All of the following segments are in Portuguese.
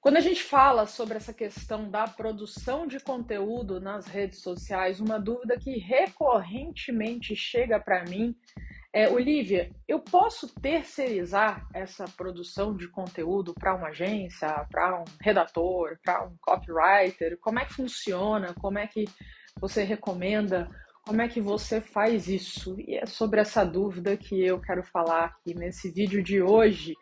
Quando a gente fala sobre essa questão da produção de conteúdo nas redes sociais, uma dúvida que recorrentemente chega para mim é, Olivia, eu posso terceirizar essa produção de conteúdo para uma agência, para um redator, para um copywriter? Como é que funciona? Como é que você recomenda? Como é que você faz isso? E é sobre essa dúvida que eu quero falar aqui nesse vídeo de hoje.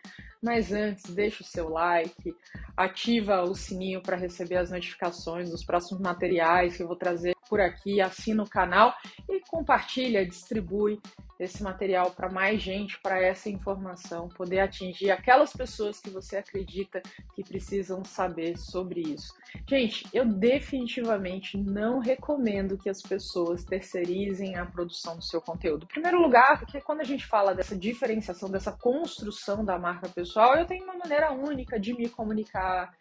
Mas antes, deixa o seu like, ativa o sininho para receber as notificações dos próximos materiais que eu vou trazer por aqui, assina o canal e compartilha, distribui esse material para mais gente, para essa informação poder atingir aquelas pessoas que você acredita que precisam saber sobre isso. Gente, eu definitivamente não recomendo que as pessoas terceirizem a produção do seu conteúdo. Em primeiro lugar, porque quando a gente fala dessa diferenciação, dessa construção da marca pessoal, eu tenho uma maneira única de me comunicar,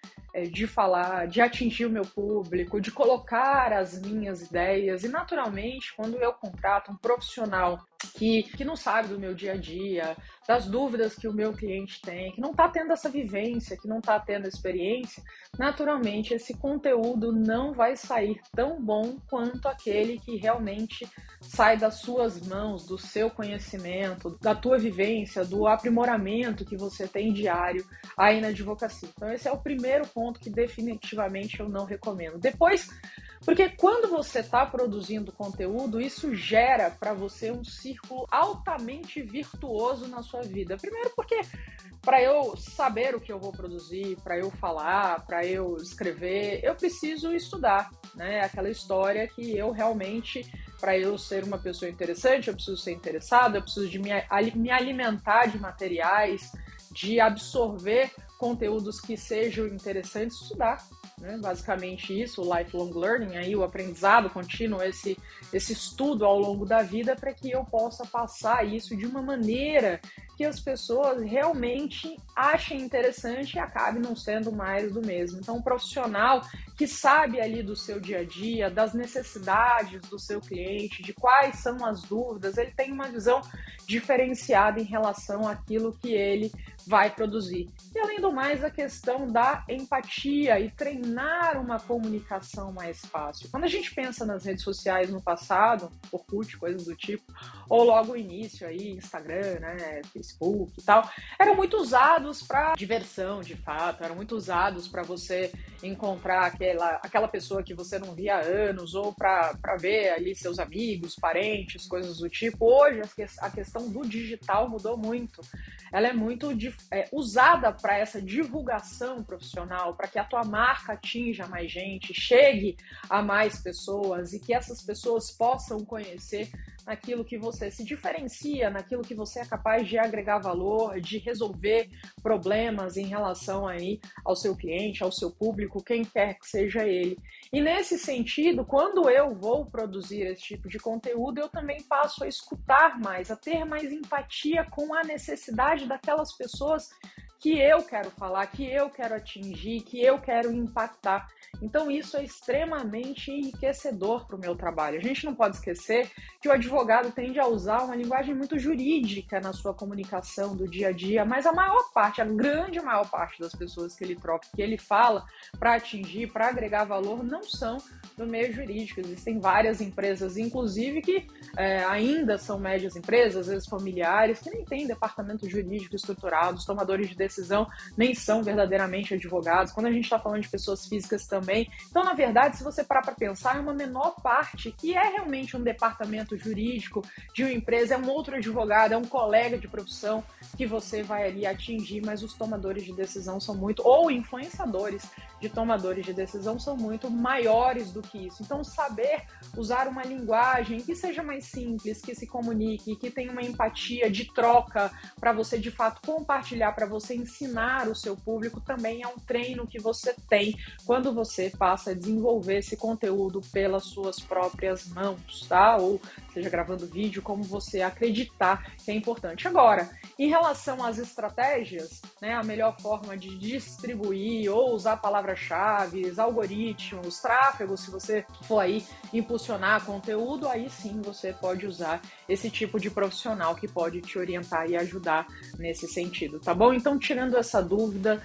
de falar, de atingir o meu público, de colocar as minhas ideias. E naturalmente, quando eu contrato um profissional que, que não sabe do meu dia a dia, das dúvidas que o meu cliente tem, que não está tendo essa vivência, que não está tendo experiência, naturalmente esse conteúdo não vai sair tão bom quanto aquele que realmente sai das suas mãos, do seu conhecimento, da tua vivência, do aprimoramento que você tem diário aí na advocacia. Então esse é o primeiro ponto que definitivamente eu não recomendo. Depois porque quando você está produzindo conteúdo, isso gera para você um círculo altamente virtuoso na sua vida. Primeiro, porque para eu saber o que eu vou produzir, para eu falar, para eu escrever, eu preciso estudar, né? Aquela história que eu realmente, para eu ser uma pessoa interessante, eu preciso ser interessado, eu preciso de me, me alimentar de materiais, de absorver conteúdos que sejam interessantes, estudar né? Basicamente isso, o lifelong learning, aí o aprendizado contínuo, esse, esse estudo ao longo da vida para que eu possa passar isso de uma maneira que as pessoas realmente achem interessante e acabe não sendo mais do mesmo. Então, um profissional que sabe ali do seu dia a dia, das necessidades do seu cliente, de quais são as dúvidas, ele tem uma visão diferenciada em relação àquilo que ele vai produzir. E além do mais, a questão da empatia e treinar uma comunicação mais fácil. Quando a gente pensa nas redes sociais no passado, Orkut, coisas do tipo, ou logo o início aí, Instagram, né, Facebook e tal, eram muito usados para diversão, de fato, eram muito usados para você encontrar aquela, aquela pessoa que você não via há anos, ou para ver ali seus amigos, parentes, coisas do tipo. Hoje a questão do digital mudou muito. Ela é muito é, usada para essa divulgação profissional, para que a tua marca atinja mais gente, chegue a mais pessoas e que essas pessoas possam conhecer naquilo que você se diferencia, naquilo que você é capaz de agregar valor, de resolver problemas em relação aí ao seu cliente, ao seu público, quem quer que seja ele. E nesse sentido, quando eu vou produzir esse tipo de conteúdo, eu também passo a escutar mais, a ter mais empatia com a necessidade daquelas pessoas que eu quero falar, que eu quero atingir, que eu quero impactar. Então, isso é extremamente enriquecedor para o meu trabalho. A gente não pode esquecer que o advogado tende a usar uma linguagem muito jurídica na sua comunicação do dia a dia, mas a maior parte, a grande maior parte das pessoas que ele troca, que ele fala para atingir, para agregar valor, não são do meio jurídico. Existem várias empresas, inclusive, que é, ainda são médias empresas, às vezes familiares, que nem têm departamento jurídico estruturado, os tomadores de decisão nem são verdadeiramente advogados. Quando a gente está falando de pessoas físicas também. Então, na verdade, se você parar para pensar, é uma menor parte que é realmente um departamento jurídico de uma empresa, é um outro advogado, é um colega de profissão que você vai ali atingir, mas os tomadores de decisão são muito, ou influenciadores de tomadores de decisão são muito maiores do que isso. Então, saber usar uma linguagem que seja mais simples, que se comunique, que tenha uma empatia de troca para você de fato compartilhar, para você ensinar o seu público, também é um treino que você tem quando você passa a desenvolver esse conteúdo pelas suas próprias mãos, tá? Ou seja gravando vídeo, como você acreditar que é importante. Agora, em relação às estratégias, né, a melhor forma de distribuir ou usar palavras-chave, algoritmos, tráfego, se você for aí impulsionar conteúdo, aí sim você pode usar esse tipo de profissional que pode te orientar e ajudar nesse sentido, tá bom? Então, tirando essa dúvida,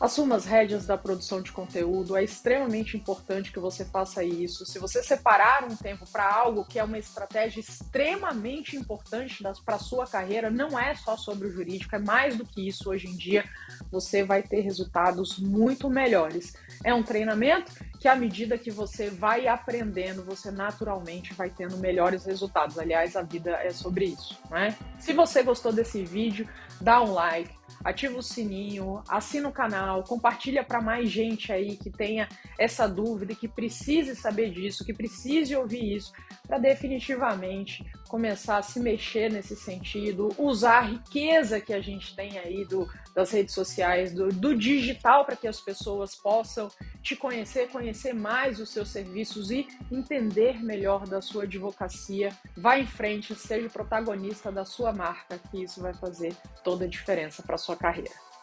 Assuma as rédeas da produção de conteúdo, é extremamente importante que você faça isso. Se você separar um tempo para algo que é uma estratégia extremamente importante para a sua carreira, não é só sobre o jurídico, é mais do que isso hoje em dia, você vai ter resultados muito melhores. É um treinamento que à medida que você vai aprendendo, você naturalmente vai tendo melhores resultados. Aliás, a vida é sobre isso, né? Se você gostou desse vídeo, dá um like, ativa o sininho, assina o canal, compartilha para mais gente aí que tenha essa dúvida, que precise saber disso, que precise ouvir isso, para definitivamente começar a se mexer nesse sentido, usar a riqueza que a gente tem aí do, das redes sociais, do, do digital, para que as pessoas possam te conhecer, conhecer mais os seus serviços e entender melhor da sua advocacia. Vá em frente, seja o protagonista da sua marca, que isso vai fazer toda a diferença para sua carreira.